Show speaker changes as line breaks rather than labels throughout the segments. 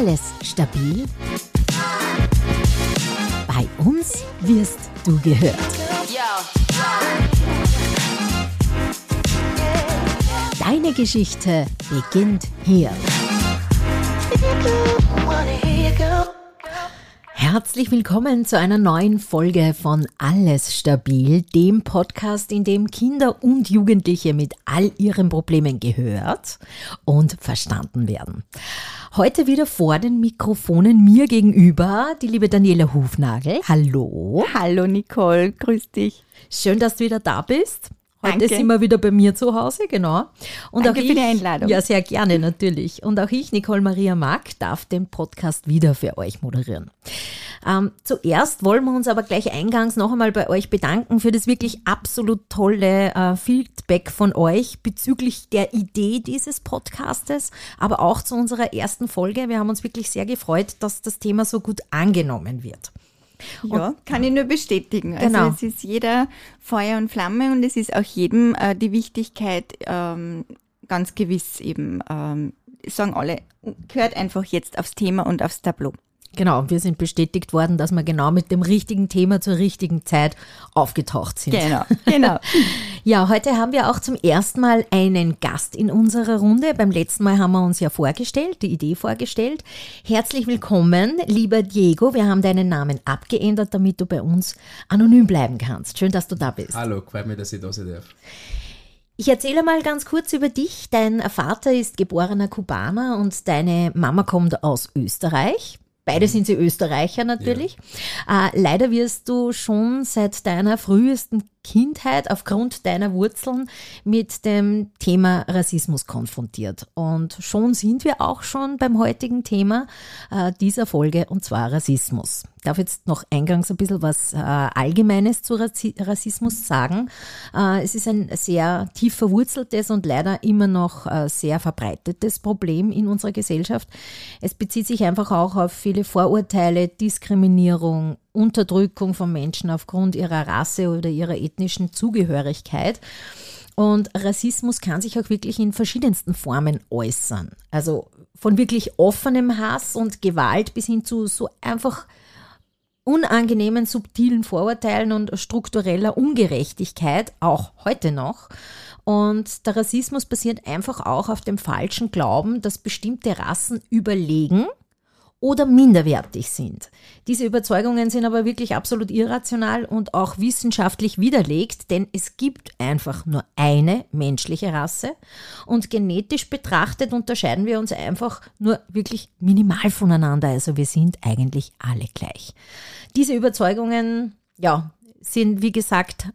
Alles stabil? Bei uns wirst du gehört. Deine Geschichte beginnt hier. Herzlich willkommen zu einer neuen Folge von Alles Stabil, dem Podcast, in dem Kinder und Jugendliche mit all ihren Problemen gehört und verstanden werden. Heute wieder vor den Mikrofonen mir gegenüber die liebe Daniela Hufnagel. Hallo.
Hallo Nicole, grüß dich.
Schön, dass du wieder da bist. Heute
Danke.
sind wir wieder bei mir zu Hause, genau. Und
Danke
auch
für
ich,
die Einladung.
Ja, sehr gerne, natürlich. Und auch ich, Nicole Maria Mack, darf den Podcast wieder für euch moderieren. Ähm, zuerst wollen wir uns aber gleich eingangs noch einmal bei euch bedanken für das wirklich absolut tolle äh, Feedback von euch bezüglich der Idee dieses Podcastes, aber auch zu unserer ersten Folge. Wir haben uns wirklich sehr gefreut, dass das Thema so gut angenommen wird.
Ja, kann ich nur bestätigen. Also
Genau.
es ist jeder Feuer und Flamme und es ist auch jedem äh, die Wichtigkeit ähm, ganz gewiss eben, ähm, sagen alle, gehört einfach jetzt aufs Thema und aufs Tableau.
Genau, wir sind bestätigt worden, dass wir genau mit dem richtigen Thema zur richtigen Zeit aufgetaucht sind.
Genau, genau.
Ja, heute haben wir auch zum ersten Mal einen Gast in unserer Runde. Beim letzten Mal haben wir uns ja vorgestellt, die Idee vorgestellt. Herzlich willkommen, lieber Diego. Wir haben deinen Namen abgeändert, damit du bei uns anonym bleiben kannst. Schön, dass du da bist.
Hallo, freut mich, dass ich da sein darf.
Ich erzähle mal ganz kurz über dich. Dein Vater ist geborener Kubaner und deine Mama kommt aus Österreich. Beide sind sie Österreicher natürlich. Äh, leider wirst du schon seit deiner frühesten Kindheit aufgrund deiner Wurzeln mit dem Thema Rassismus konfrontiert. Und schon sind wir auch schon beim heutigen Thema äh, dieser Folge und zwar Rassismus. Ich darf jetzt noch eingangs ein bisschen was äh, Allgemeines zu Rassismus sagen. Äh, es ist ein sehr tief verwurzeltes und leider immer noch sehr verbreitetes Problem in unserer Gesellschaft. Es bezieht sich einfach auch auf viele Vorurteile, Diskriminierung, Unterdrückung von Menschen aufgrund ihrer Rasse oder ihrer ethnischen Zugehörigkeit. Und Rassismus kann sich auch wirklich in verschiedensten Formen äußern. Also von wirklich offenem Hass und Gewalt bis hin zu so einfach unangenehmen, subtilen Vorurteilen und struktureller Ungerechtigkeit, auch heute noch. Und der Rassismus basiert einfach auch auf dem falschen Glauben, dass bestimmte Rassen überlegen oder minderwertig sind. Diese Überzeugungen sind aber wirklich absolut irrational und auch wissenschaftlich widerlegt, denn es gibt einfach nur eine menschliche Rasse und genetisch betrachtet unterscheiden wir uns einfach nur wirklich minimal voneinander. Also wir sind eigentlich alle gleich. Diese Überzeugungen, ja, sind wie gesagt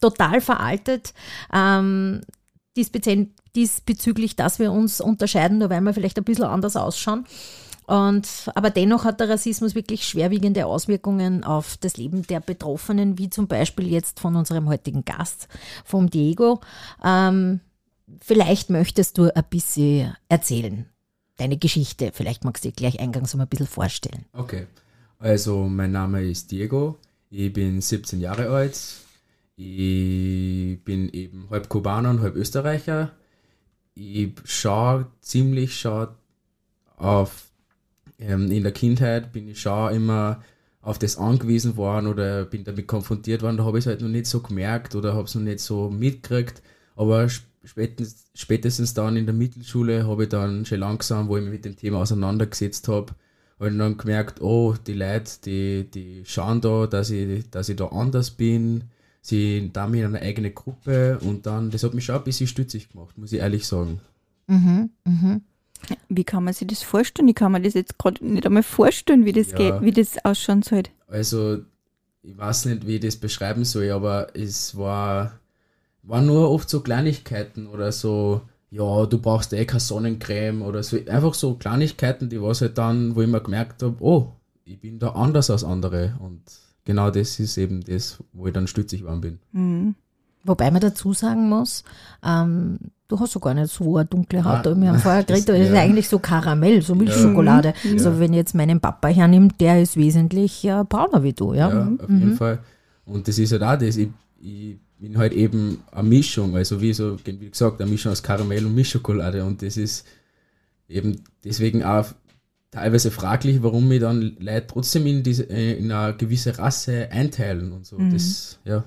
total veraltet. Ähm, diesbezü- diesbezüglich, dass wir uns unterscheiden, nur weil wir vielleicht ein bisschen anders ausschauen. Und, aber dennoch hat der Rassismus wirklich schwerwiegende Auswirkungen auf das Leben der Betroffenen, wie zum Beispiel jetzt von unserem heutigen Gast, vom Diego. Ähm, vielleicht möchtest du ein bisschen erzählen, deine Geschichte. Vielleicht magst du dich gleich eingangs mal ein bisschen vorstellen.
Okay, also mein Name ist Diego, ich bin 17 Jahre alt, ich bin eben halb Kubaner und halb Österreicher. Ich schaue ziemlich schon auf, ähm, in der Kindheit bin ich schon immer auf das angewiesen worden oder bin damit konfrontiert worden, da habe ich es halt noch nicht so gemerkt oder habe es noch nicht so mitgekriegt, aber sp- spätestens, spätestens dann in der Mittelschule habe ich dann schon langsam, wo ich mich mit dem Thema auseinandergesetzt habe, habe ich dann gemerkt, oh, die Leute, die, die schauen da, dass ich, dass ich da anders bin, sie da mir eine eigene Gruppe und dann, das hat mich schon ein bisschen stützig gemacht, muss ich ehrlich sagen.
Wie kann man sich das vorstellen? Ich kann mir das jetzt gerade nicht einmal vorstellen, wie das
Ja.
geht, wie das ausschauen soll.
Also, ich weiß nicht, wie ich das beschreiben soll, aber es war, war nur oft so Kleinigkeiten oder so, ja, du brauchst eh keine Sonnencreme oder so. Einfach so Kleinigkeiten, die was halt dann, wo ich mir gemerkt habe, oh, ich bin da anders als andere. Und genau das ist eben das, wo ich dann stützig geworden bin.
Mhm.
Wobei man dazu sagen muss, ähm, du hast so gar nicht so eine dunkle Haut.
Ah,
Wir haben vorher geredet, das ist
ja.
eigentlich so Karamell, so Milchschokolade. Also wenn ich jetzt meinen Papa hernimmt, der ist wesentlich äh, brauner wie du, ja.
Ja, auf jeden Fall. Und das ist halt auch das, ich, ich bin halt eben eine Mischung, also wie so, wie gesagt, eine Mischung aus Karamell und Milchschokolade und das ist eben deswegen auch teilweise fraglich, warum wir dann Leute trotzdem in, diese, äh, in eine gewisse Rasse einteilen und so. Das, ja.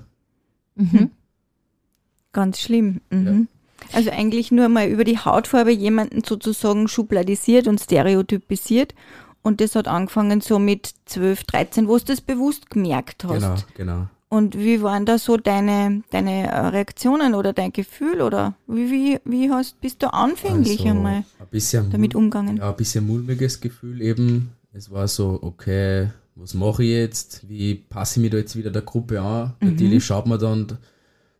Ganz schlimm. Mhm. Also eigentlich nur mal über die Hautfarbe jemanden sozusagen schubladisiert und stereotypisiert. Und das hat angefangen so mit 12, 13, wo du das bewusst gemerkt hast.
Genau, genau.
Und wie waren da so deine, deine äh, Reaktionen oder dein Gefühl? Oder wie, wie, wie hast, bist du anfänglich
Also,
einmal
ein bisschen
damit umgegangen?
Ja, ein bisschen mulmiges Gefühl eben. Es war so, okay, was mache ich jetzt? Wie passe ich mich da jetzt wieder der Gruppe an?
Mhm.
Natürlich schaut man dann,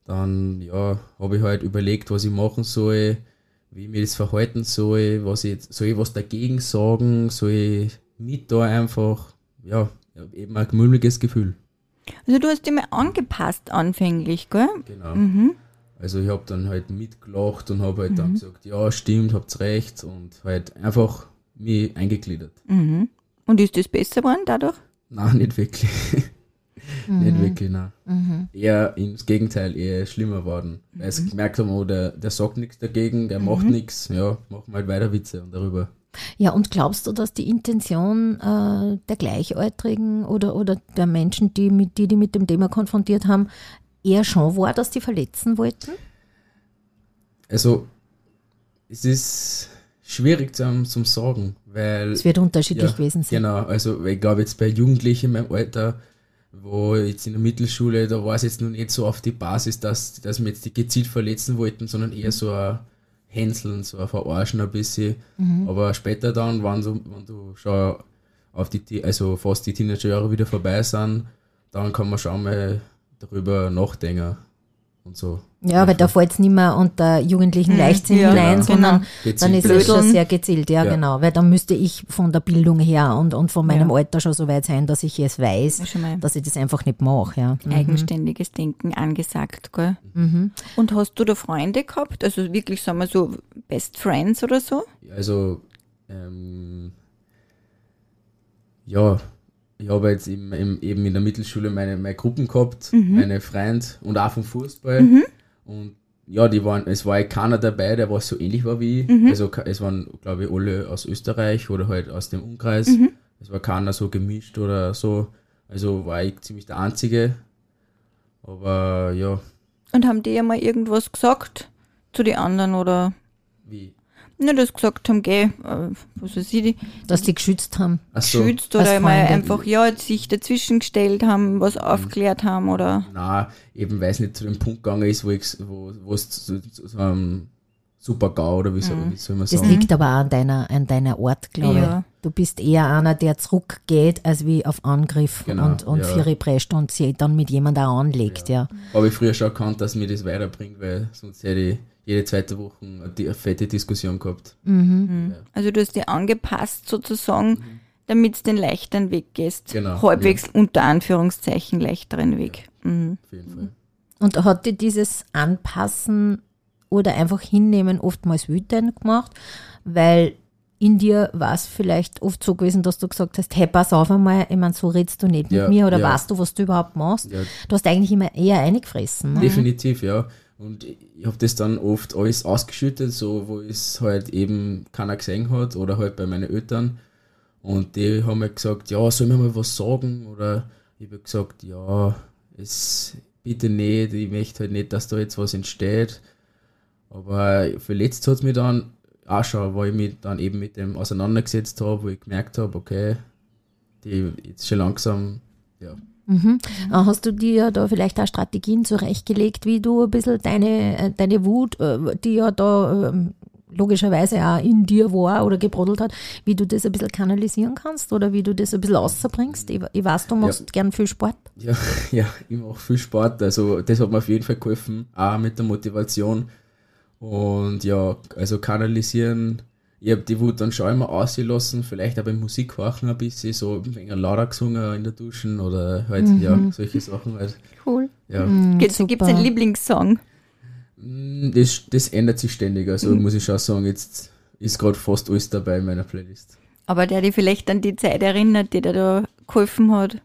dann ja, habe ich halt überlegt, was ich machen soll, wie ich mich das verhalten soll, was ich soll ich was dagegen sagen, soll ich mit da einfach, ja, eben ein mulmiges Gefühl.
Also du hast dich mal angepasst anfänglich, gell?
Genau.
Mhm.
Also ich habe dann halt mitgelacht und habe halt dann gesagt, ja, stimmt, habt's recht und halt einfach mich eingegliedert.
Mhm. Und ist das besser geworden dadurch?
Nein, nicht wirklich. nicht wirklich, nein. Eher ins Gegenteil, eher schlimmer worden. Weil sie gemerkt haben, oh, der, der sagt nichts dagegen, der macht nichts, ja, machen halt weiter Witze und darüber.
Ja, und glaubst du, dass die Intention äh, der Gleichaltrigen oder, oder der Menschen, die, mit, die die mit dem Thema konfrontiert haben, eher schon war, dass die verletzen wollten?
Also, es ist schwierig zum, zum Sagen, weil
Es wird unterschiedlich
Ja,
gewesen sein.
Genau, also ich glaube jetzt bei Jugendlichen in meinem Alter, wo jetzt in der Mittelschule, da war es jetzt noch nicht so auf die Basis, dass, dass wir jetzt die gezielt verletzen wollten, sondern eher so ein Hänseln, so ein Verarschen ein bisschen.
Mhm.
Aber später dann, wenn du, wenn du schon auf die, also fast die Teenagerjahre wieder vorbei sind, dann kann man schon mal darüber nachdenken und so.
Ja, weil da fällt es nicht mehr unter jugendlichen Leichtsinn
ja,
hinein,
genau.
sondern
Gezielt
dann ist es schon sehr gezielt, ja,
Ja.
genau. Weil dann müsste ich von der Bildung her und, und von meinem
Ja.
Alter schon so weit sein, dass ich es weiß, dass ich das einfach nicht mache. Ja. Mhm.
Eigenständiges Denken angesagt, gell? Und hast du da Freunde gehabt? Also wirklich, sagen wir so, Best Friends oder so?
Also, ähm, ja, ich habe jetzt im, im, eben in der Mittelschule meine, meine Gruppen gehabt, meine Freunde und auch vom Fußball. Und ja, die waren, es war ja keiner dabei, der was so ähnlich war wie ich. Also ke- es waren, glaube ich, alle aus Österreich oder halt aus dem Umkreis. Es war keiner so gemischt oder so. Also war ich ziemlich der Einzige. Aber ja,
Und haben die ja mal irgendwas gesagt zu den anderen oder
wie?
Nur das gesagt haben, geh, äh, was weiß ich, die
Dass die geschützt haben.
Ach so.
geschützt
als
oder mal
Freunde.
einfach, ja, sich dazwischen gestellt haben, was aufklärt haben oder.
Na, eben weil es nicht zu dem Punkt gegangen ist, wo ich wo wo es zu, zu, zu einem super GAU oder wie soll, wie soll man
Das
sagen.
liegt aber auch an deiner, an deiner Art, glaube
Ja.
ich. Du bist eher einer, der zurückgeht, als wie auf Angriff
Genau,
und, und
ja.
Vieri prescht und sie dann mit jemandem auch anlegt, ja.
Habe ich früher schon erkannt, dass mir das weiterbringt, weil sonst hätte ich jede zweite Woche eine, fette Diskussion gehabt.
Also du hast dich angepasst sozusagen, damit es den leichteren Weg gehst.
Genau,
Halbwegs unter Anführungszeichen leichteren Weg. Mhm.
Auf jeden Fall.
Und hat dir dieses Anpassen oder einfach hinnehmen oftmals wütend gemacht, weil in dir war es vielleicht oft so gewesen, dass du gesagt hast, hey, pass auf einmal, ich meine, so redst du nicht mit
Ja,
mir oder
ja.
weißt du, was du überhaupt machst.
Ja.
Du hast eigentlich immer eher eingefressen. Ne?
Definitiv, ja. Und ich habe das dann oft alles ausgeschüttet, so wo es halt eben keiner gesehen hat oder halt bei meinen Eltern. Und die haben mir gesagt, ja, soll mir mal was sagen? Oder ich habe gesagt, ja, es bitte nicht, ich möchte halt nicht, dass da jetzt was entsteht. Aber verletzt hat es mich dann auch schon, weil ich mich dann eben mit dem auseinandergesetzt habe, wo ich gemerkt habe, okay, die jetzt schon langsam, ja,
Mhm. Äh, Hast du dir da vielleicht auch Strategien zurechtgelegt, wie du ein bisschen deine, äh, deine Wut, äh, die ja da ähm, logischerweise auch in dir war oder gebrodelt hat, wie du das ein bisschen kanalisieren kannst oder wie du das ein bisschen außerbringst? Ich, ich weiß, du machst gern viel Sport.
Ja, ja, ich mache viel Sport, also das hat mir auf jeden Fall geholfen, auch mit der Motivation. Und ja, also kanalisieren, ich habe die Wut dann schon immer ausgelassen, vielleicht auch beim Musikhorchen ein bisschen, so ein wenig lauter gesungen in der Duschen oder halt, ja, solche Sachen halt.
Cool.
Ja.
Gibt es einen Lieblingssong?
Mm, Das, das ändert sich ständig, also muss ich schon sagen, jetzt ist gerade fast alles dabei in meiner Playlist.
Aber der dich vielleicht an die Zeit erinnert, die dir da geholfen hat.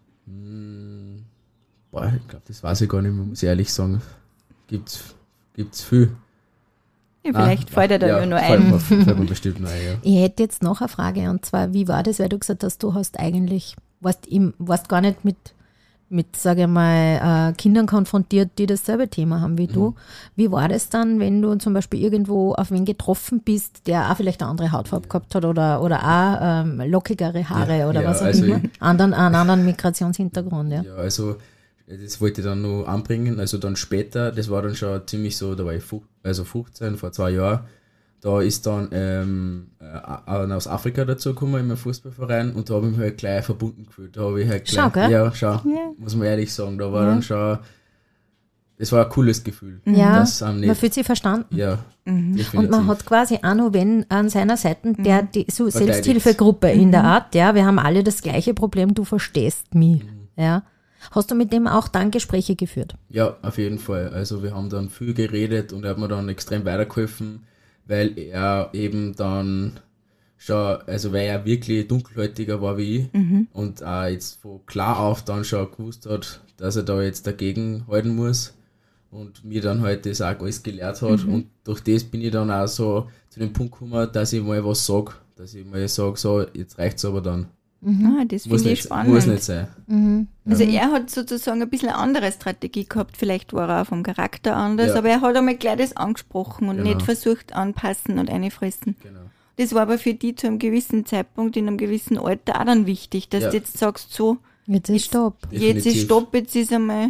Boah, ich glaube, das weiß ich gar nicht mehr, muss ich ehrlich sagen. Gibt's, gibt's viel.
Ja, vielleicht
Ah,
fällt er da ja,
ja,
nur
fällt
ein.
Mir, fällt mir bestimmt ein, ja.
Ich hätte jetzt noch eine Frage und zwar, wie war das, weil du gesagt hast, du hast eigentlich, warst, im, warst gar nicht mit, mit sage ich mal, äh, Kindern konfrontiert, die dasselbe Thema haben wie du. Wie war das dann, wenn du zum Beispiel irgendwo auf wen getroffen bist, der auch vielleicht eine andere Hautfarbe gehabt hat oder, oder auch ähm, lockigere Haare
Ja,
oder
ja,
was auch
also
immer?
ich-
Anderen, einen anderen Migrationshintergrund, ja.
Ja, also das wollte ich dann noch anbringen. Also dann später, das war dann schon ziemlich so, da war ich fu- also 15, vor zwei Jahren. Da ist dann ähm, äh, aus Afrika dazu gekommen in meinem Fußballverein und da habe ich mich halt gleich verbunden gefühlt. Da habe ich halt
Schau,
gleich,
gell?
ja, schau, muss man ehrlich sagen, da war dann schon, das war ein cooles Gefühl.
Ja,
Das am
man
nicht,
fühlt sich verstanden.
ja, definitiv.
Und man hat quasi auch noch wenn an seiner Seite, der die so
Verteidigt.
Selbsthilfegruppe in der Art, ja, wir haben alle das gleiche Problem, du verstehst mich, ja. Hast du mit dem auch dann Gespräche geführt?
Ja, auf jeden Fall. Also wir haben dann viel geredet und er hat mir dann extrem weitergeholfen, weil er eben dann schon, also weil er wirklich dunkelhäutiger war wie ich und auch jetzt von klar auf dann schon gewusst hat, dass er da jetzt dagegen halten muss und mir dann halt das auch alles gelehrt hat und durch das bin ich dann auch so zu dem Punkt gekommen, dass ich mal was sag, dass ich mal sage, so, jetzt reicht's aber dann.
Ah, das finde ich
nicht,
spannend.
muss nicht sein.
Also er hat sozusagen ein bisschen eine andere Strategie gehabt. Vielleicht war er auch vom Charakter anders,
Ja.
aber er hat einmal gleich das angesprochen und
Genau.
nicht versucht anpassen und einfressen.
Genau.
Das war aber für die zu einem gewissen Zeitpunkt, in einem gewissen Alter auch dann wichtig, dass
Ja.
du jetzt sagst, so,
Jetzt ist Stopp.
jetzt ist
Definitiv.
Stopp, jetzt ist einmal.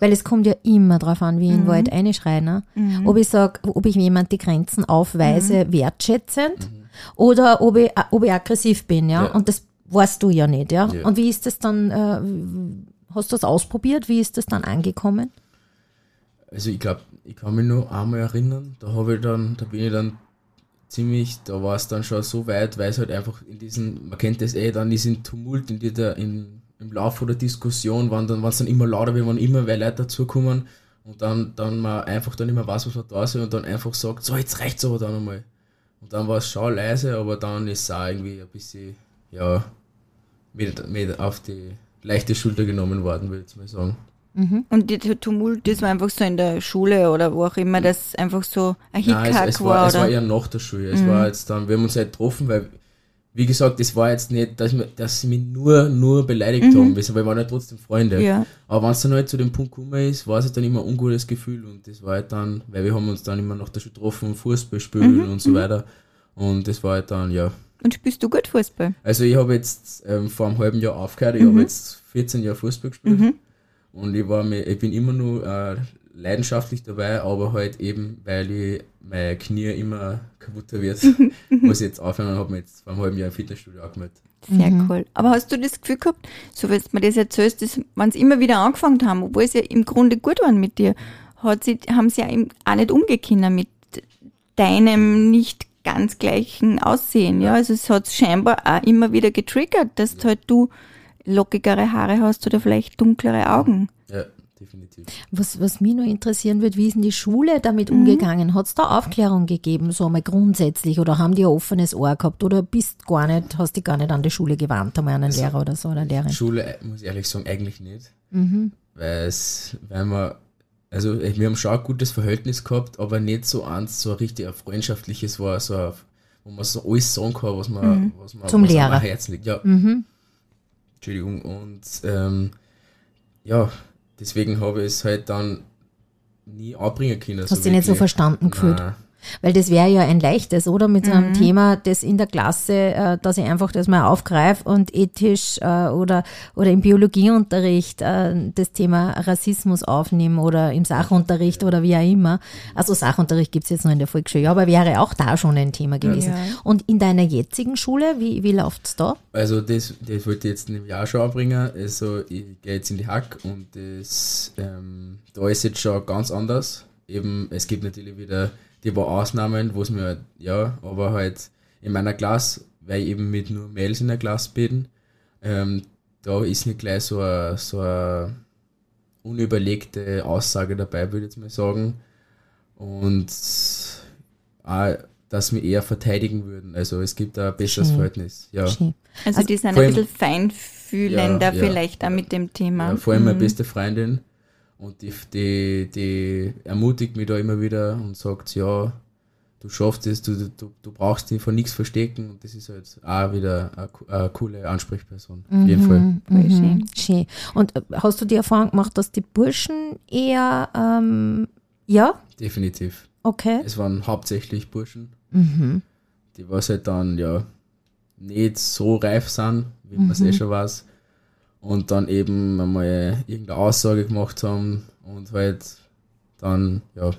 Weil es kommt ja immer drauf an, wie ich in den Wald einschreie. Ne? Ob ich sage, ob ich jemand die Grenzen aufweise, wertschätzend oder ob ich, ob ich aggressiv bin, ja?
Ja.
Und das weißt du ja nicht, ja.
Ja.
Und wie ist das dann, äh, hast du das ausprobiert? Wie ist das dann angekommen?
Also ich glaube, ich kann mich noch einmal erinnern, da habe ich dann, da bin ich dann ziemlich, da war es dann schon so weit, weil es halt einfach in diesen, man kennt das eh, dann diesen Tumult in dieser, in, im Laufe der Diskussion, wann dann, wann's dann immer lauter wird, wann immer mehr Leute dazukommen und dann, dann man einfach dann immer weiß, was man da soll und dann einfach sagt, so jetzt reicht's aber dann einmal. Und dann war es schon leise, aber dann ist es auch irgendwie ein bisschen, ja, mit, mit auf die leichte Schulter genommen worden, würde ich mal sagen.
Und der Tumult, das war einfach so in der Schule oder wo auch immer, das einfach so ein
Nein,
Hickhack
es, es,
war,
war, es war eher nach der Schule. Es war jetzt dann, wir haben uns halt getroffen, weil, wie gesagt, das war jetzt nicht, dass, wir, dass sie mich nur, nur beleidigt haben, weil wir waren ja trotzdem Freunde.
Ja.
Aber wenn es dann halt zu dem Punkt gekommen ist, war es halt dann immer ein ungutes Gefühl und das war halt dann, weil wir haben uns dann immer nach der Schule getroffen, Fußball spielen und so weiter. Und das war halt dann, ja.
Und spielst du gut Fußball?
Also ich habe jetzt ähm, vor einem halben Jahr aufgehört, ich habe jetzt 14 Jahre Fußball gespielt und ich war mir, ich bin immer nur äh, leidenschaftlich dabei, aber halt eben, weil ich meine Knie immer kaputter wird, muss ich jetzt aufhören und habe mir jetzt vor einem halben Jahr im Fitnessstudio angemeldet.
Sehr cool. Aber hast du das Gefühl gehabt, so wenn du mir das erzählst, dass, wenn sie immer wieder angefangen haben, obwohl sie ja im Grunde gut waren mit dir, hat sie, haben sie ja eben auch nicht umgekehrt mit deinem nicht ganz gleichen Aussehen. Ja, also es hat scheinbar auch immer wieder getriggert, dass halt du lockigere Haare hast oder vielleicht dunklere Augen.
Ja, definitiv.
Was, was mich nur interessieren wird, wie ist denn die Schule damit umgegangen? Hat es da Aufklärung gegeben, so einmal grundsätzlich, oder haben die ein offenes Ohr gehabt, oder bist gar nicht, hast dich gar nicht an die Schule gewandt, einmal an einen Lehrer oder so, oder Lehrerin?
Schule, muss ich ehrlich sagen, eigentlich nicht. Weil es, weil wir, also wir haben schon ein gutes Verhältnis gehabt, aber nicht so eins, so ein richtig ein freundschaftliches war, so ein, wo man so alles sagen kann, was man, was man,
Zum
was
Lehrer.
am liegt. Ja. Entschuldigung. Und ähm, ja, deswegen habe ich es halt dann nie anbringen können.
Hast dich nicht so verstanden gefühlt?
Nein.
Weil das wäre ja ein leichtes, oder? Mit so einem Thema, das in der Klasse, äh, dass ich einfach das mal aufgreife und ethisch äh, oder, oder im Biologieunterricht äh, das Thema Rassismus aufnehme oder im Sachunterricht oder wie auch immer. Also Sachunterricht gibt's jetzt noch in der Volksschule, ja, aber wäre auch da schon ein Thema gewesen.
Ja.
Und in deiner jetzigen Schule, wie, wie läuft's da?
Also das, das wollte ich jetzt in einem Jahr schon anbringen. Also ich gehe jetzt in die Hack und das, ähm, da ist jetzt schon ganz anders. Eben, es gibt natürlich wieder die paar Ausnahmen, wo es mir, halt- ja, aber halt in meiner Klasse, weil ich eben mit nur Mädels in der Klasse bin, ähm, da ist nicht gleich so eine, so eine unüberlegte Aussage dabei, würde ich jetzt mal sagen. Und auch, dass wir eher verteidigen würden. Also es gibt da ein besseres
Schön.
Verhältnis. Ja.
Schön.
Also, die sind ein bisschen feinfühlender
Ja, ja,
vielleicht auch mit dem Thema.
Ja, vor allem meine beste Freundin. Und die, die, die ermutigt mich da immer wieder und sagt, ja, du schaffst es, du, du, du brauchst dich von nichts verstecken und das ist halt auch wieder eine, eine coole Ansprechperson. Auf jeden Fall.
Voll
Mhm,
schön.
schön. Und äh, hast du die Erfahrung gemacht, dass die Burschen eher, ähm, ja,
Definitiv.
okay.
Es waren hauptsächlich Burschen,
Mhm.
die was halt dann ja nicht so reif sind, wie man es eh schon weiß. Und dann eben einmal irgendeine Aussage gemacht haben und halt dann, ja,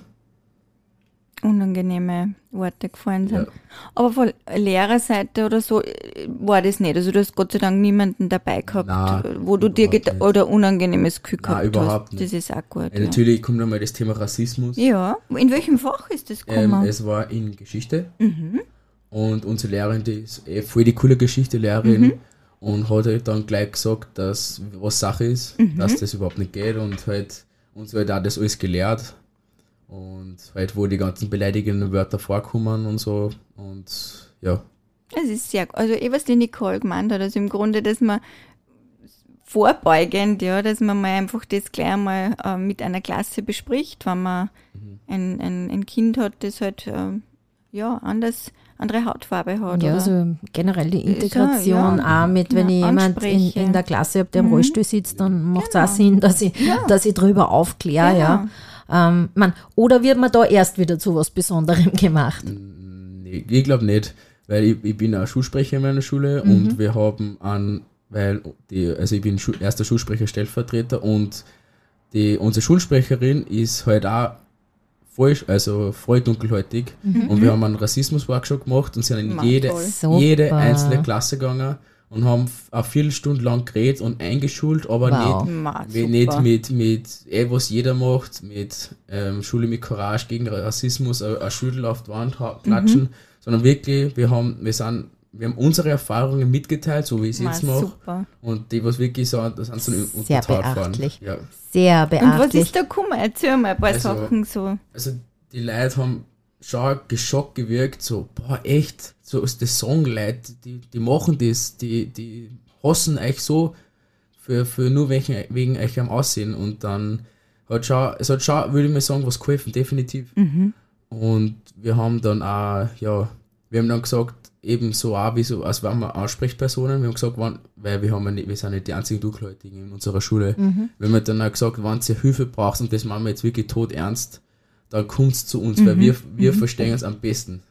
Unangenehme Worte gefallen sind.
Ja.
Aber von Lehrerseite oder so äh, war das nicht. Also du hast Gott sei Dank niemanden dabei gehabt,
Nein,
wo du dir oder unangenehmes Gefühl gehabt
überhaupt
hast.
nicht.
Das ist auch gut.
Äh,
Ja.
Natürlich kommt einmal das Thema Rassismus.
ja. In welchem Fach ist das
Ähm,
gekommen?
es war in Geschichte
mhm.
und unsere Lehrerin, die ist eh voll die coole Geschichte-Lehrerin
Mhm.
Und hat halt dann gleich gesagt, dass was Sache ist,
Mhm.
dass das überhaupt nicht geht und halt uns halt auch das alles gelehrt und halt wo die ganzen beleidigenden Wörter vorkommen und so und ja,
Es ist sehr, also eh, was die Nicole gemeint hat, also im Grunde, dass man vorbeugend, ja, dass man mal einfach das gleich mal äh, mit einer Klasse bespricht, wenn man
Mhm.
ein, ein, ein Kind hat, das halt, äh, ja, anders, andere Hautfarbe hat.
Ja,
oder?
also generell die
Ist ja,
Integration
ja,
auch mit, wenn
genau,
ich jemand in, in der Klasse habe, der im
Mhm.
Rollstuhl sitzt, dann macht es
Genau.
auch Sinn, dass ich,
Ja.
dass ich drüber aufkläre, ja. Ähm, man, oder wird man da erst wieder zu was Besonderem gemacht?
Nee, ich glaube nicht, weil ich, ich bin auch Schulsprecher in meiner Schule
Mhm.
und wir haben an, weil die, also ich bin Schu erster Schulsprecher, Stellvertreter und die, unsere Schulsprecherin ist halt auch voll, also voll dunkelhäutig und wir haben einen Rassismus-Workshop gemacht und sind in jede,
toll.
Super.
jede einzelne Klasse gegangen und haben eine Viertelstunde lang geredet und eingeschult, aber
Wow.
nicht
Ma,
mit, nicht mit, mit eh, was jeder macht, mit ähm, Schule mit Courage gegen Rassismus, ein Schüttel auf die Wand klatschen,
Mhm.
sondern wirklich, wir haben, wir sind, wir haben unsere Erfahrungen mitgeteilt, so wie ich es jetzt mache.
super.
Und die, was wirklich so, das sind so
Sehr beachtlich.
Ja.
Sehr
Und was
beachtlich.
ist da gekommen? Erzähl mal ein paar
Also-
Sachen so.
Also die Leute haben schon geschockt gewirkt, so, boah, echt, so ist das Songleute, die, die machen das, die, die hassen euch so für, für nur wegen, wegen euch am Aussehen und dann hat schon, es hat schon, würde ich mal sagen, was geholfen, definitiv. Und wir haben dann auch, ja, wir haben dann gesagt, eben so auch wie so, als wären wir Ansprechpersonen, wir haben gesagt, wann, weil wir haben ja nicht, wir sind nicht die einzigen Dunkelhäutigen in unserer Schule. Wir haben dann auch gesagt, wenn ihr Hilfe braucht und das machen wir jetzt wirklich tot ernst, dann kommt's zu uns, weil wir, wir verstehen es am besten.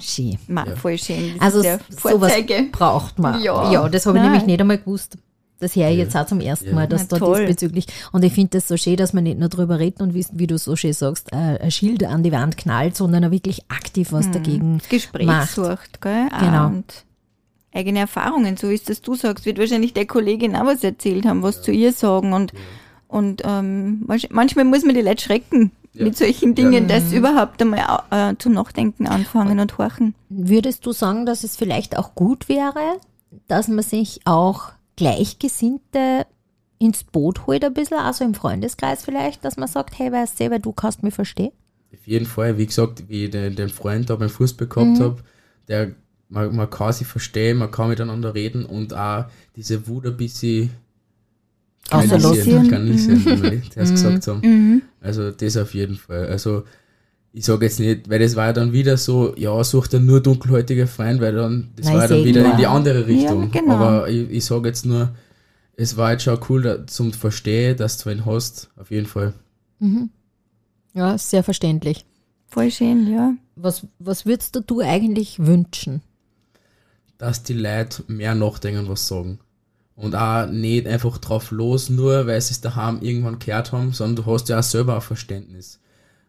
Schön.
Ma,
Ja.
voll schön. Das
Also sowas
Vorzeige.
braucht man.
Ja.
Ja, das habe ich nämlich nicht einmal gewusst. Das höre ich jetzt auch zum ersten
Ja.
Mal, dass
Na,
da diesbezüglich. Und ich finde das so schön, dass man nicht nur drüber redet und wie, wie du so schön sagst, äh, ein Schild an die Wand knallt, sondern auch wirklich aktiv was dagegen
das Gespräch
macht.
sucht, gell? Auch
Genau.
Und eigene Erfahrungen, so ist das du sagst, wird wahrscheinlich der Kollegin auch was erzählt haben, was zu ihr sagen und, und ähm, manch- manchmal muss man die Leute schrecken
Ja.
mit solchen Dingen, dass sie überhaupt einmal äh, zum Nachdenken anfangen und horchen.
Würdest du sagen, dass es vielleicht auch gut wäre, dass man sich auch Gleichgesinnte ins Boot holt ein bisschen, also im Freundeskreis vielleicht, dass man sagt, hey, weißt du, weil du kannst mich verstehen?
Auf jeden Fall, wie gesagt, wie ich den, den Freund da beim Fußball gehabt
Mhm.
hab, der, man, man kann sich verstehen, man kann miteinander reden und auch diese Wut ein bisschen
Auslosieren.
kanalisieren, wie wir das
Mhm.
gesagt haben. Also das auf jeden Fall. Also ich sage jetzt nicht, weil das war ja dann wieder so, ja, sucht er nur dunkelhäutige Freund, weil dann, das
Nein,
war ja dann wieder in die andere Richtung.
Ja, genau.
Aber ich, ich sage jetzt nur, es war jetzt schon cool da, zum Verstehen, dass du ihn hast, auf jeden Fall.
Ja, sehr verständlich.
Voll schön, ja.
Was, was würdest du, du eigentlich wünschen?
dass die Leute mehr nachdenken, was sagen. Und auch nicht einfach drauf los, nur weil sie es daheim irgendwann gehört haben, sondern du hast ja auch selber ein Verständnis.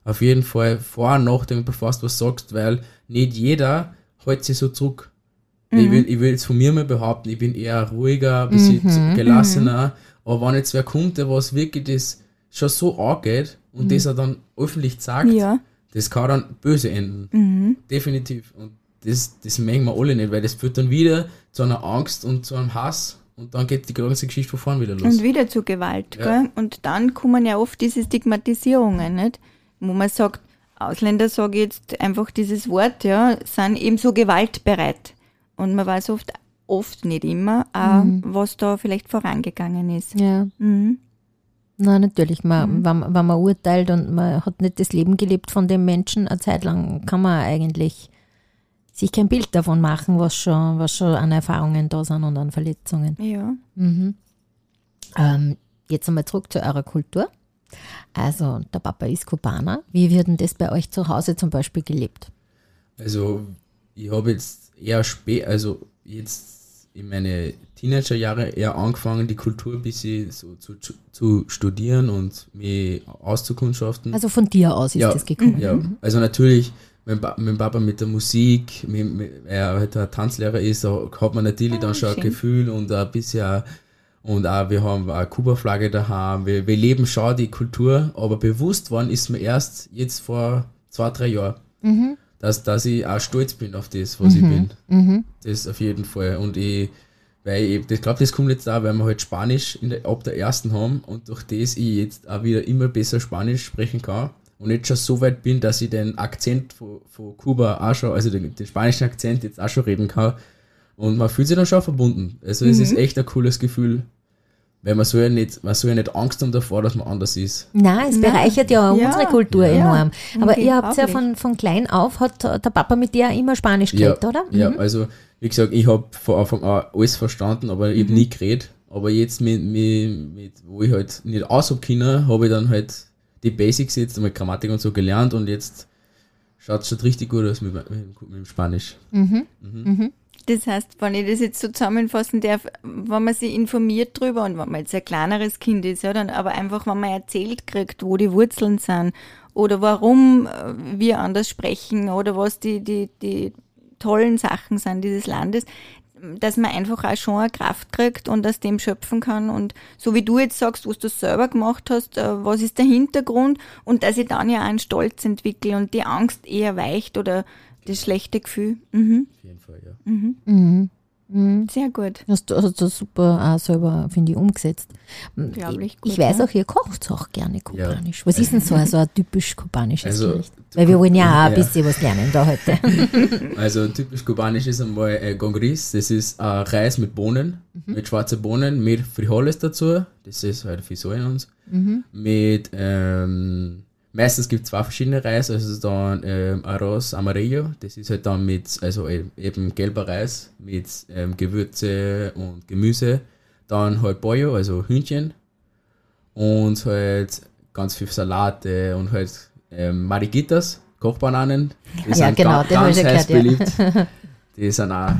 Auf jeden Fall vorher nachdenken, bevor du was sagst, weil nicht jeder hält sich so zurück. Ich, will, ich will jetzt von mir mal behaupten, ich bin eher ruhiger, ein bisschen gelassener, aber wenn jetzt wer kommt, der was wirklich das schon so angeht und das er dann öffentlich sagt,
Ja.
das kann dann böse enden. Definitiv. Und das, das mögen wir alle nicht, weil das führt dann wieder zu einer Angst und zu einem Hass und dann geht die ganze Geschichte von vorn wieder los.
Und wieder zu Gewalt,
Ja.
gell? Und dann kommen ja oft diese Stigmatisierungen, nicht? Wo man sagt, Ausländer, sage ich jetzt einfach dieses Wort, ja, sind eben so gewaltbereit. Und man weiß oft, oft nicht immer, auch, was da vielleicht vorangegangen ist.
Ja.
Mhm.
Na, natürlich. Man, wenn, wenn man urteilt und man hat nicht das Leben gelebt von dem Menschen eine Zeit lang, kann man eigentlich sich kein Bild davon machen, was schon, was schon an Erfahrungen da sind und an Verletzungen.
Ja.
Ähm, jetzt einmal zurück zu eurer Kultur. Also, der Papa ist Kubaner. Wie wird denn das bei euch zu Hause zum Beispiel gelebt?
Also, ich habe jetzt eher spät, also jetzt in meine Teenagerjahre eher angefangen, die Kultur ein bisschen so zu, zu studieren und mich auszukundschaften.
Also von dir aus ist
ja,
das gekommen.
Ja, also natürlich, mein, ba mein Papa mit der Musik, mit, mit, er halt ein Tanzlehrer ist, da hat man natürlich dann schon ein
schön.
Gefühl und ein bisschen und auch wir haben eine Kuba-Flagge daheim. Wir, wir leben schon die Kultur, aber bewusst worden ist mir erst jetzt vor zwei, drei Jahren, dass, dass ich auch stolz bin auf das, was ich bin. Das auf jeden Fall. Und ich, weil ich, ich glaube, das kommt jetzt da, weil wir halt Spanisch in der, ab der ersten haben und durch das ich jetzt auch wieder immer besser Spanisch sprechen kann und jetzt schon so weit bin, dass ich den Akzent von, von Kuba auch schon, also den, den spanischen Akzent jetzt auch schon reden kann. Und man fühlt sich dann schon verbunden. Also es ist echt ein cooles Gefühl, weil man soll ja nicht, man soll ja nicht Angst haben davor, dass man anders ist.
Nein, es bereichert ja, auch
Ja,
unsere Kultur
ja,
enorm. Aber ihr habt ja von, von klein auf, hat der Papa mit dir immer Spanisch geredet, oder?
Ja,
Mhm.
also wie gesagt, ich habe von Anfang an alles verstanden, aber ich
Mhm.
habe nie geredet. Aber jetzt, mit, mit, mit, wo ich halt nicht aus hab können, habe ich dann halt die Basics jetzt mit Grammatik und so gelernt und jetzt schaut es schon richtig gut aus mit, mit, mit dem Spanisch.
Das heißt, wenn ich das jetzt so zusammenfassen darf, wenn man sich informiert drüber und wenn man jetzt ein kleineres Kind ist, ja, dann aber einfach, wenn man erzählt kriegt, wo die Wurzeln sind oder warum äh, wir anders sprechen oder was die, die, die tollen Sachen sind dieses Landes, dass man einfach auch schon eine Kraft kriegt und aus dem schöpfen kann. Und so wie du jetzt sagst, was du selber gemacht hast, äh, was ist der Hintergrund und dass ich dann ja auch einen Stolz entwickle und die Angst eher weicht oder das schlechte Gefühl. Mhm.
Auf jeden Fall, ja.
Sehr gut.
Hast du, hast du super auch selber, finde ich, umgesetzt.
Unglaublich
ich,
gut,
ich weiß
ja.
auch, ihr kocht auch gerne kubanisch. Was ist denn so, so ein typisch kubanisches
Also,
Gericht? Weil wir wollen ja auch ein
Ja.
bisschen was lernen da heute.
Also typisch kubanisch ist einmal äh, Gongris, das ist äh, Reis mit Bohnen, mit schwarzen Bohnen, mit Frijoles dazu, das ist halt viel so in uns. Mit, ähm, meistens gibt es zwei verschiedene Reis, also dann ähm, Arroz Amarillo, das ist halt dann mit, also e- eben gelber Reis mit ähm, Gewürze und Gemüse. Dann halt Pollo, also Hühnchen und halt ganz viel Salate und halt ähm, Mariquitas, Kochbananen. Die
Ja,
sind
genau,
ganz
schon
heiß
gehört, ja.
beliebt. Die sind auch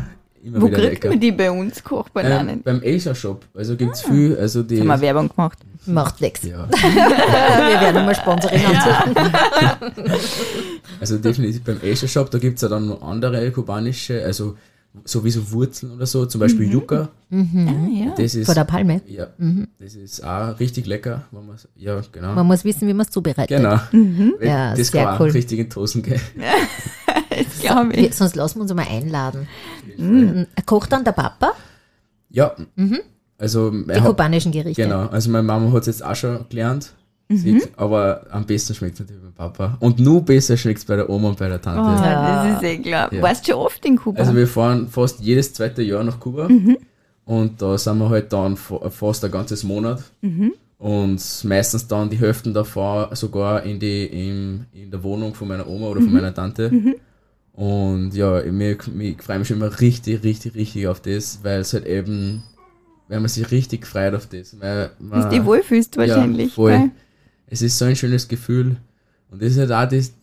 immer
Wo
wieder
kriegt
lecker.
man die bei uns, Kochbananen?
Ähm, beim Asia Shop, also gibt es viel, also die.
Haben wir Werbung gemacht.
Macht nichts.
Ja,
Wir werden mal Sponsoring ansuchen.
also definitiv beim Asia Shop, da gibt es ja dann noch andere kubanische, also sowieso Wurzeln oder so, zum Beispiel Yucca.
Ah, ja.
Das ist,
Vor der Palme.
ja, das ist auch richtig lecker. Wenn man's, ja, genau.
Man muss wissen, wie man es zubereitet.
Genau. Weil
Ja,
das
sehr
kann auch
cool.
richtig in Tosen gehen.
Das glaube ich.
Sonst lassen wir uns mal einladen. Mhm. Kocht dann der Papa
Ja, also
die
hat,
kubanischen Gerichte?
genau, also meine Mama hat es jetzt auch schon gelernt.
Mhm.
Aber am besten schmeckt es natürlich beim Papa. Und nur besser schmeckt es bei der Oma und bei der
Oh,
Tante.
das ist eh klar.
Ja.
Warst du schon oft in Kuba?
Also wir fahren fast jedes zweite Jahr nach Kuba
Mhm.
und da sind wir halt dann fa- fast ein ganzes Monat
Mhm.
und meistens dann die Hälften davon sogar in die in, in der Wohnung von meiner Oma oder
Mhm.
von meiner Tante. Und ja, ich, ich freue mich schon immer richtig, richtig, richtig auf das, weil es halt eben, weil man sich richtig freut auf das. Weil man,
Dass du dich wohlfühlst wahrscheinlich.
Ja, voll. Es ist so ein schönes Gefühl. Und das ist halt auch das,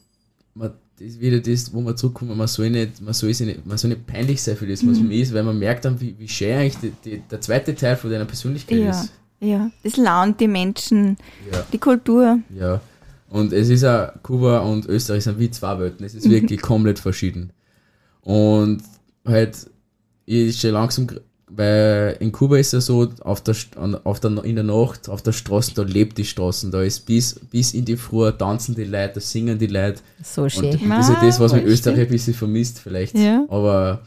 man, das ist wieder das, wo man zurückkommt, man soll nicht, man soll nicht, man soll nicht peinlich sein für das, was
Mhm.
man ist, weil man merkt dann, wie, wie schön eigentlich die, die, der zweite Teil von deiner Persönlichkeit
Ja,
ist.
ja. Das lernt die Menschen,
Ja,
die Kultur.
ja. Und es ist auch, Kuba und Österreich sind wie zwei Welten. Es ist wirklich komplett verschieden. Und halt, ich schon langsam, weil in Kuba ist ja so, auf der, auf der, in der Nacht, auf der Straße, da lebt die Straßen, da ist bis, bis in die Früh tanzen die Leute, da singen die Leute.
So
Und
schön.
das ist ja das, was man in Österreich ein bisschen vermisst, vielleicht.
Ja.
Aber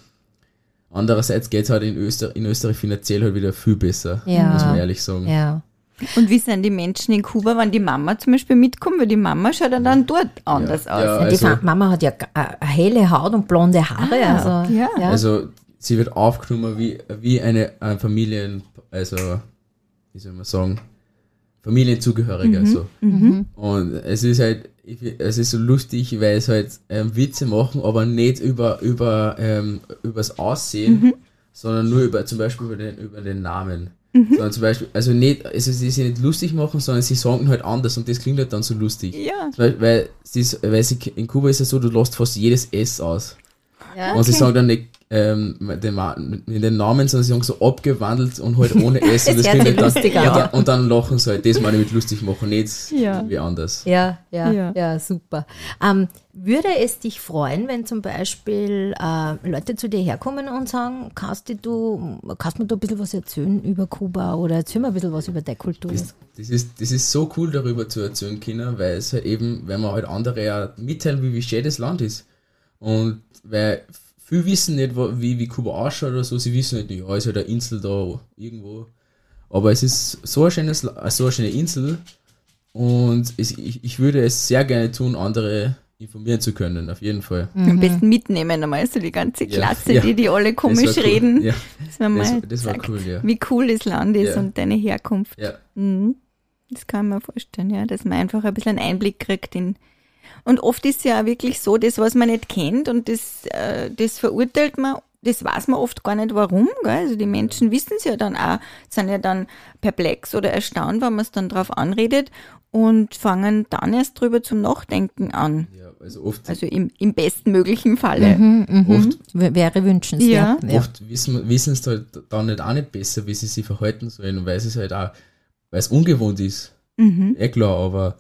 andererseits geht es halt in Österreich, in Österreich finanziell halt wieder viel besser,
Ja.
muss man ehrlich sagen.
Ja.
Und wie sind die Menschen in Kuba, wenn die Mama zum Beispiel mitkommt? Weil die Mama schaut ja dann dort anders
Ja,
aus.
ja.
die
Also-
Fa- Mama hat ja a helle Haut und blonde Haare.
Ah,
also,
ja.
Also sie wird aufgenommen wie, wie eine, eine Familien, also wie soll man sagen, Familienzugehöriger. So. Und es ist halt, es ist so lustig, weil es halt ähm, Witze machen, aber nicht über, über ähm, übers Aussehen, sondern nur über zum Beispiel über den, über den Namen. Sondern zum Beispiel, also nicht, also sie sich nicht lustig machen, sondern sie sagen halt anders und das klingt halt dann so lustig.
Ja.
Weil, weil, sie ist, weil sie, in Kuba ist es so, du lässt fast jedes S aus.
Ja.
Und sie sagen dann nicht ähm, den, den Namen, sondern sie so abgewandelt und halt ohne S. und
hört
klingt dann,
an.
und, dann, und dann lachen sie halt. Das meine ich mit lustig machen, nicht
Ja.
wie anders.
Ja, ja, ja,
Ja.
super. Ähm, würde es dich freuen, wenn zum Beispiel äh, Leute zu dir herkommen und sagen, kannst du, kannst mir da ein bisschen was erzählen über Kuba oder erzähl mir ein bisschen was über deine Kultur?
Das, das, ist, das ist so cool, darüber zu erzählen können, weil es halt eben, wenn man halt andere ja mitteilen, wie, wie schön das Land ist. Und weil viele wissen nicht, wo- wie, wie Kuba ausschaut oder so, sie wissen nicht, ja, ist halt eine Insel da irgendwo. Aber es ist so, ein schönes, La- so eine schöne Insel und es, ich, ich würde es sehr gerne tun, andere informieren zu können, auf jeden Fall.
Am besten mitnehmen einmal so die ganze
Ja,
Klasse,
ja.
die, die alle komisch
cool.
reden.
Ja,
Dass man
das,
mal
das war
sagt,
cool, ja.
wie cool das Land ist
Ja.
und deine Herkunft.
ja.
Mhm. Das kann man vorstellen, ja, dass man einfach ein bisschen einen Einblick kriegt in. Und oft ist ja auch wirklich so, das, was man nicht kennt und das, äh, das verurteilt man, das weiß man oft gar nicht warum. Gell? Also die Menschen wissen es ja dann auch, sind ja dann perplex oder erstaunt, wenn man es dann drauf anredet und fangen dann erst drüber zum Nachdenken an.
ja also oft,
Also im, im besten möglichen Falle.
Mhm, mhm.
oft
Wäre wünschenswert. Ja.
Oft wissen, wissen es halt dann nicht auch nicht besser, wie sie sich verhalten sollen, weil es halt auch, weil es ungewohnt ist.
Mhm.
Eh klar, aber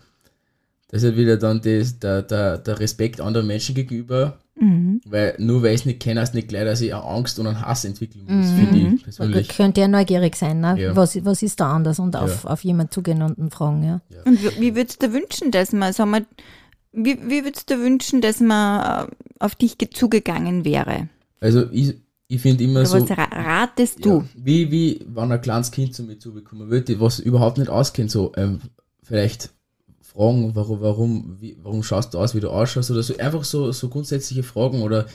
das ist halt wieder dann das, der, der, der Respekt anderen Menschen gegenüber,
Mhm.
weil nur weil ich es nicht kenne, heißt nicht gleich, dass ich eine Angst und einen Hass entwickeln muss,
Mhm.
finde ich
Man
persönlich.
könnte ja neugierig sein, ne?
Ja.
was, was ist da anders und auf,
Ja.
auf jemanden zugehen und fragen. Ja.
Und wie, wie würdest du dir wünschen, dass man, sag mal, wie, wie würdest du wünschen, dass man äh, auf dich ge- zugegangen wäre?
Also ich, ich finde immer
Oder
so,
was ra ratest du?
ja, wie, wie wenn ein kleines Kind zu mir zubekommen würde, was überhaupt nicht auskennt, so ähm, vielleicht fragen, warum, warum, wie, warum schaust du aus, wie du ausschaust oder so, einfach so, so grundsätzliche Fragen oder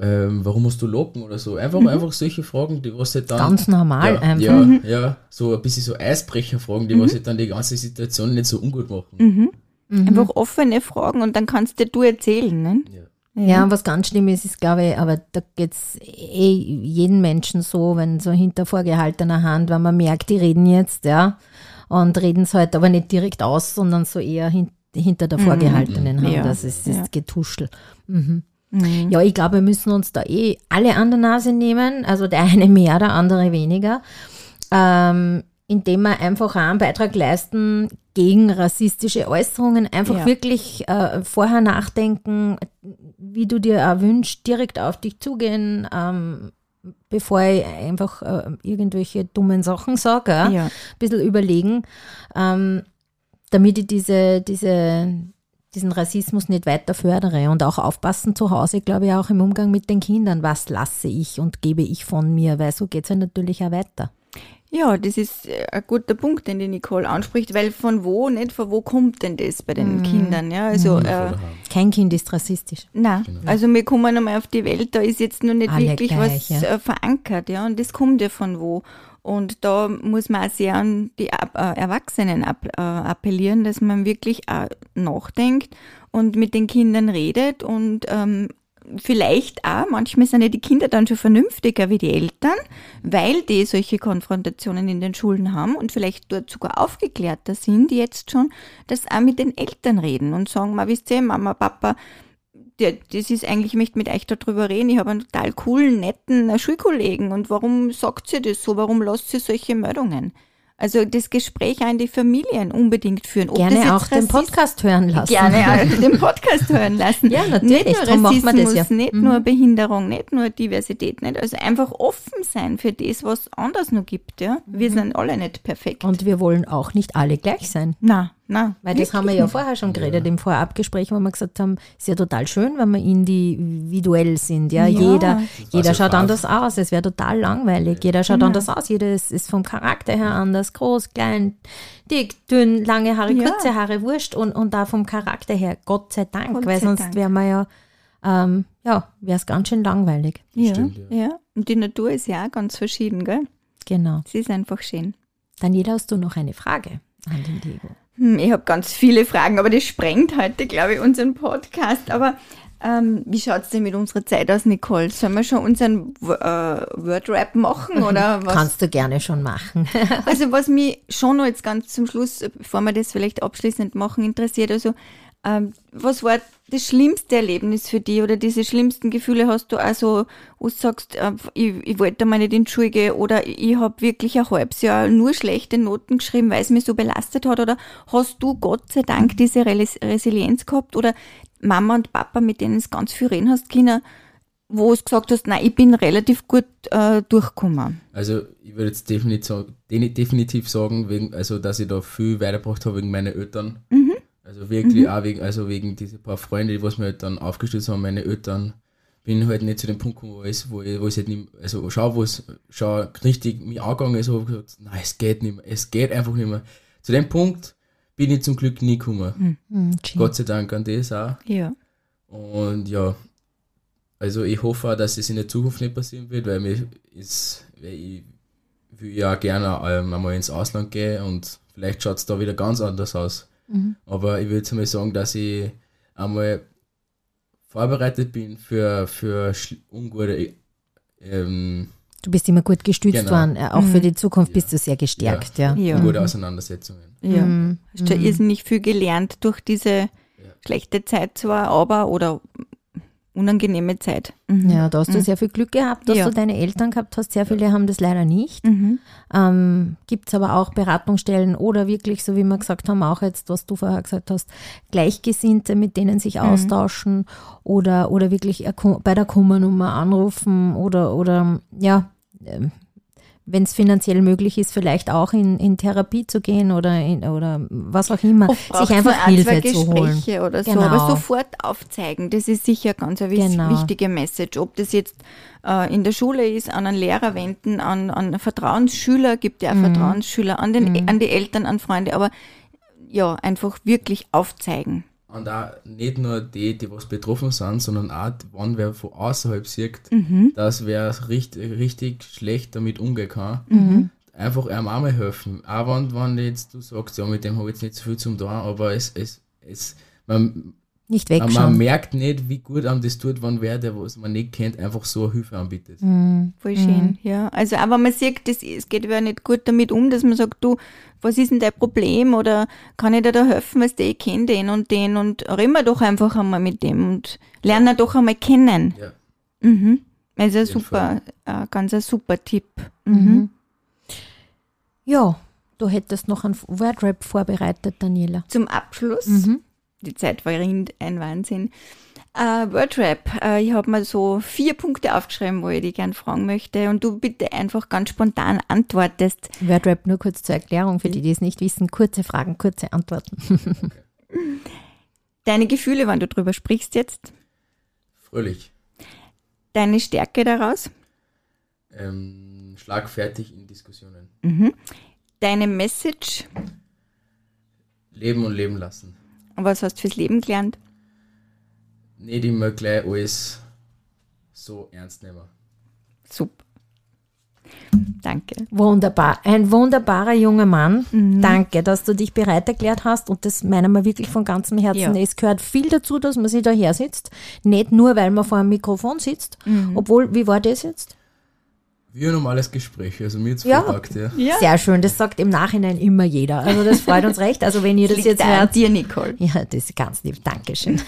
ähm, warum musst du locken oder so, einfach, einfach solche Fragen, die was halt dann
Ganz normal
ja,
einfach.
Ja, ja, so ein bisschen so Eisbrecherfragen, die was halt dann die ganze Situation nicht so ungut machen.
Mhm.
Mhm.
Einfach offene Fragen und dann kannst dir du erzählen. Ne?
Ja.
Ja, und was ganz schlimm ist, ist, glaube ich, aber da geht's eh jedem Menschen so, wenn so hinter vorgehaltener Hand, wenn man merkt, die reden jetzt, ja, und reden es halt aber nicht direkt aus, sondern so eher hin, hinter der vorgehaltenen Hand.
Ja,
Das ist, ist
ja.
Getuschel. Mhm.
Mhm.
Ja, ich glaube, wir müssen uns da eh alle an der Nase nehmen, also der eine mehr, der andere weniger, ähm, indem wir einfach auch einen Beitrag leisten gegen rassistische Äußerungen, einfach
Ja.
wirklich äh, vorher nachdenken, wie du dir auch wünschst, direkt auf dich zugehen, ähm, bevor ich einfach äh, irgendwelche dummen Sachen sage, ja?
Ja.
ein bisschen überlegen, ähm, damit ich diese, diese, diesen Rassismus nicht weiter fördere und auch aufpassen zu Hause, glaube ich, auch im Umgang mit den Kindern, was lasse ich und gebe ich von mir, weil so geht es ja natürlich auch weiter.
Ja, das ist äh, ein guter Punkt, den die Nicole anspricht, weil von wo, nicht von wo kommt denn das bei den Kindern? Ja, also, äh,
Kein Kind ist rassistisch.
na, also wir kommen einmal auf die Welt, da ist jetzt nur nicht
Alle
wirklich
gleich,
was
ja.
äh, verankert, ja, und das kommt ja von wo. Und da muss man auch sehr an die äh, Erwachsenen appellieren, dass man wirklich auch nachdenkt und mit den Kindern redet und ähm, vielleicht auch, manchmal sind ja die Kinder dann schon vernünftiger wie die Eltern, weil die solche Konfrontationen in den Schulen haben und vielleicht dort sogar aufgeklärter sind jetzt schon, dass auch mit den Eltern reden und sagen, mal, wisst ihr, Mama, Papa, das ist eigentlich, ich möchte mit euch darüber reden. Ich habe einen total coolen, netten Schulkollegen. Und warum sagt sie das so? Warum lasst sie solche Meldungen? Also das Gespräch in die Familien unbedingt führen. Ob
Gerne auch den
Rassismus-
Podcast hören lassen.
Gerne auch den Podcast hören lassen.
Ja, natürlich,
Nicht nur
darum macht man das
Rassismus,
ja.
nicht
Mhm.
nur Behinderung, nicht nur Diversität, nicht. Also einfach offen sein für das, was anders noch gibt. Ja? Wir sind alle nicht perfekt.
Mhm. Und wir wollen auch nicht alle gleich sein.
na, na.
Weil das haben wir ja vorher schon geredet im Vorabgespräch, wo wir gesagt haben, ist ja total schön, wenn wir individuell sind. Ja,
Ja.
jeder, jeder
ja
schaut
brav.
anders aus. Es wäre total langweilig. Jeder schaut
Genau.
anders aus. Jeder ist, ist vom Charakter her anders. Groß, klein, dick, dünn, lange Haare,
Ja.
kurze Haare, wurscht. Und, und da vom Charakter her, Gott sei Dank.
Gott
weil
sei
sonst
Dank.
wäre man ja, ähm, ja, wäre es ganz schön langweilig.
Ja,
Stimmt,
ja. Und die Natur ist ja auch ganz verschieden, gell?
Genau.
Sie ist einfach schön.
Daniela, hast du noch eine Frage an den Diego?
Hm, ich habe ganz viele Fragen, aber das sprengt heute, glaube ich, unseren Podcast. Aber ähm, wie schaut es denn mit unserer Zeit aus, Nicole? Sollen wir schon unseren äh, Word-Rap machen oder was?
Kannst du gerne schon machen.
also was mich schon noch jetzt ganz zum Schluss, bevor wir das vielleicht abschließend machen, interessiert, also ähm, was war das schlimmste Erlebnis für dich oder diese schlimmsten Gefühle hast du also, wo du sagst, äh, ich, ich wollte mal nicht in die Schule gehen oder ich habe wirklich ein halbes Jahr nur schlechte Noten geschrieben, weil es mich so belastet hat oder hast du Gott sei Dank diese Resilienz gehabt oder Mama und Papa, mit denen es ganz viel reden hast Kinder, wo du gesagt hast, nein, ich bin relativ gut äh, durchgekommen?
Also ich würde jetzt definitiv, definitiv sagen, wegen, also dass ich da viel weitergebracht habe wegen meiner Eltern. Mhm also wirklich mhm. auch wegen, also wegen diese paar Freunde, die was mir halt dann aufgestützt haben, meine Eltern, bin halt nicht zu dem Punkt gekommen, wo ich, wo ich, wo ich halt nicht, also schau, wo es schon richtig mich angegangen ist, habe gesagt, nein, es geht nicht mehr, es geht einfach nicht mehr. Zu dem Punkt bin ich zum Glück nie gekommen. Mhm. Gott sei Dank an das auch.
Ja.
Und ja, also ich hoffe auch, dass es in der Zukunft nicht passieren wird, weil mir ist, weil ich will ja gerne einmal ins Ausland gehen und vielleicht schaut es da wieder ganz anders aus. Mhm. Aber ich würde mal sagen, dass ich einmal vorbereitet bin für, für ungute. Ähm,
du bist immer gut gestützt genau. worden. Auch mhm. für die Zukunft ja. bist du sehr gestärkt. Ja,
ja. Gute Auseinandersetzungen.
Ja. Mhm. Hast du mhm. irrsinnig viel gelernt durch diese schlechte Zeit zwar, aber oder unangenehme Zeit.
Mhm. Ja, da hast du mhm. sehr viel Glück gehabt, dass ja. du deine Eltern gehabt hast. Sehr viele haben das leider nicht. Mhm. Ähm, Gibt es aber auch Beratungsstellen oder wirklich, so wie wir gesagt haben, auch jetzt, was du vorher gesagt hast, Gleichgesinnte, mit denen sich mhm. austauschen oder, oder wirklich bei der Kummernummer anrufen oder, oder ja, ähm, wenn es finanziell möglich ist, vielleicht auch in, in Therapie zu gehen oder, in, oder was auch immer, sich einfach Hilfe zu holen.
Oder so, genau. aber sofort aufzeigen, das ist sicher ganz eine genau. wichtige Message. Ob das jetzt äh, in der Schule ist, an einen Lehrer wenden, an, an Vertrauensschüler, gibt ja auch mhm. Vertrauensschüler, an, den, mhm. an die Eltern, an Freunde, aber ja, einfach wirklich aufzeigen.
Und auch nicht nur die, die was betroffen sind, sondern auch, wenn wer von außerhalb sieht, mhm. dass wer richtig, richtig schlecht damit umgehen kann, mhm. einfach einem auch mal helfen. Auch wenn, wenn jetzt du sagst, ja, mit dem habe ich jetzt nicht so viel zum tun, aber es, es, es, man,
nicht wegschauen.
Man merkt nicht, wie gut einem das tut, wenn wer, der was man nicht kennt, einfach so eine Hilfe anbietet.
Mhm. Voll schön, mhm. ja. Also aber man sieht, das, es geht ja nicht gut damit um, dass man sagt, du, was ist denn dein Problem oder kann ich dir da helfen, weil ich kenne den und den und reden wir doch einfach einmal mit dem und lernen doch einmal kennen. Ja. Mhm. Also ein super, äh, ganz ein super Tipp. Mhm. mhm.
Ja, du hättest noch ein Wordrap vorbereitet, Daniela.
Zum Abschluss mhm die Zeit war ein Wahnsinn. Uh, Wordrap, uh, ich habe mal so vier Punkte aufgeschrieben, wo ich dich gerne fragen möchte und du bitte einfach ganz spontan antwortest.
Wordrap nur kurz zur Erklärung für die, die es nicht wissen. Kurze Fragen, kurze Antworten.
Deine Gefühle, wenn du drüber sprichst jetzt?
Fröhlich.
Deine Stärke daraus?
Ähm, schlagfertig in Diskussionen.
Mhm. Deine Message?
Leben und leben lassen.
Und was hast du fürs Leben gelernt?
Nicht immer gleich alles so ernst nehmen.
Super. Danke.
Wunderbar. Ein wunderbarer junger Mann. Mhm. Danke, dass du dich bereit erklärt hast. Und das meinen wir wirklich von ganzem Herzen. Ja. Es gehört viel dazu, dass man sich da her sitzt. Nicht nur, weil man vor einem Mikrofon sitzt. Mhm. Obwohl, wie war das jetzt?
Wie ein normales Gespräch, also mir jetzt ja. Verpackt, ja.
ja. Sehr schön, das sagt im Nachhinein immer jeder. Also das freut uns recht. Also wenn ihr das, das jetzt hört.
dir, Nicole.
Ja, das ist ganz lieb, Dankeschön.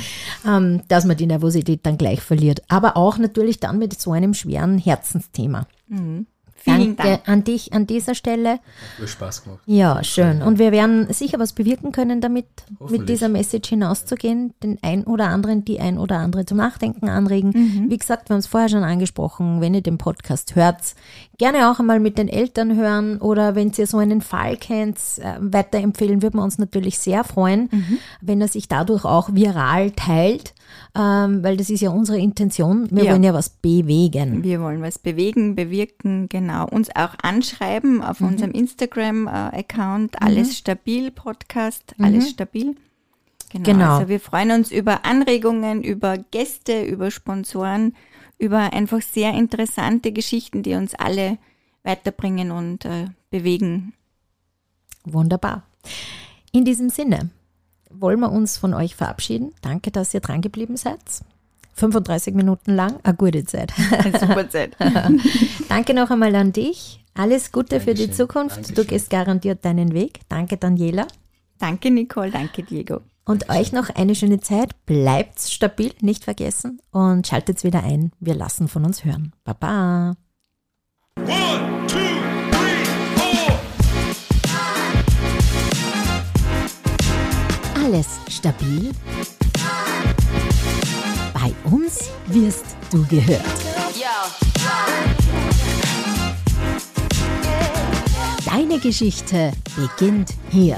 ähm, dass man die Nervosität dann gleich verliert. Aber auch natürlich dann mit so einem schweren Herzensthema. Mhm. Vielen Danke Dank. an dich an dieser Stelle.
Hat Spaß gemacht.
Ja, schön. Und wir werden sicher was bewirken können, damit mit dieser Message hinauszugehen, den ein oder anderen, die ein oder andere zum Nachdenken anregen. Mhm. Wie gesagt, wir haben es vorher schon angesprochen, wenn ihr den Podcast hört, gerne auch einmal mit den Eltern hören oder wenn ihr so einen Fall kennt, äh, weiterempfehlen, würden wir uns natürlich sehr freuen, mhm. wenn er sich dadurch auch viral teilt ähm, weil das ist ja unsere Intention. Wir ja. wollen ja was bewegen.
Wir wollen was bewegen, bewirken, genau. Uns auch anschreiben auf mhm. unserem Instagram-Account, mhm. alles stabil Podcast, mhm. alles stabil. Genau. genau. Also wir freuen uns über Anregungen, über Gäste, über Sponsoren, über einfach sehr interessante Geschichten, die uns alle weiterbringen und äh, bewegen
Wunderbar. In diesem Sinne wollen wir uns von euch verabschieden. Danke, dass ihr dran geblieben seid. 35 Minuten lang, eine gute Zeit.
Eine super Zeit.
Danke noch einmal an dich. Alles Gute für die
Dankeschön.
Zukunft. Du
Dankeschön.
gehst garantiert deinen Weg. Danke, Daniela.
Danke, Nicole. Danke, Diego.
Und euch noch eine schöne Zeit. Bleibt stabil, nicht vergessen. Und schaltet wieder ein. Wir lassen von uns hören. Baba.
One, two,
Alles stabil? Bei uns wirst du gehört. Deine Geschichte beginnt hier.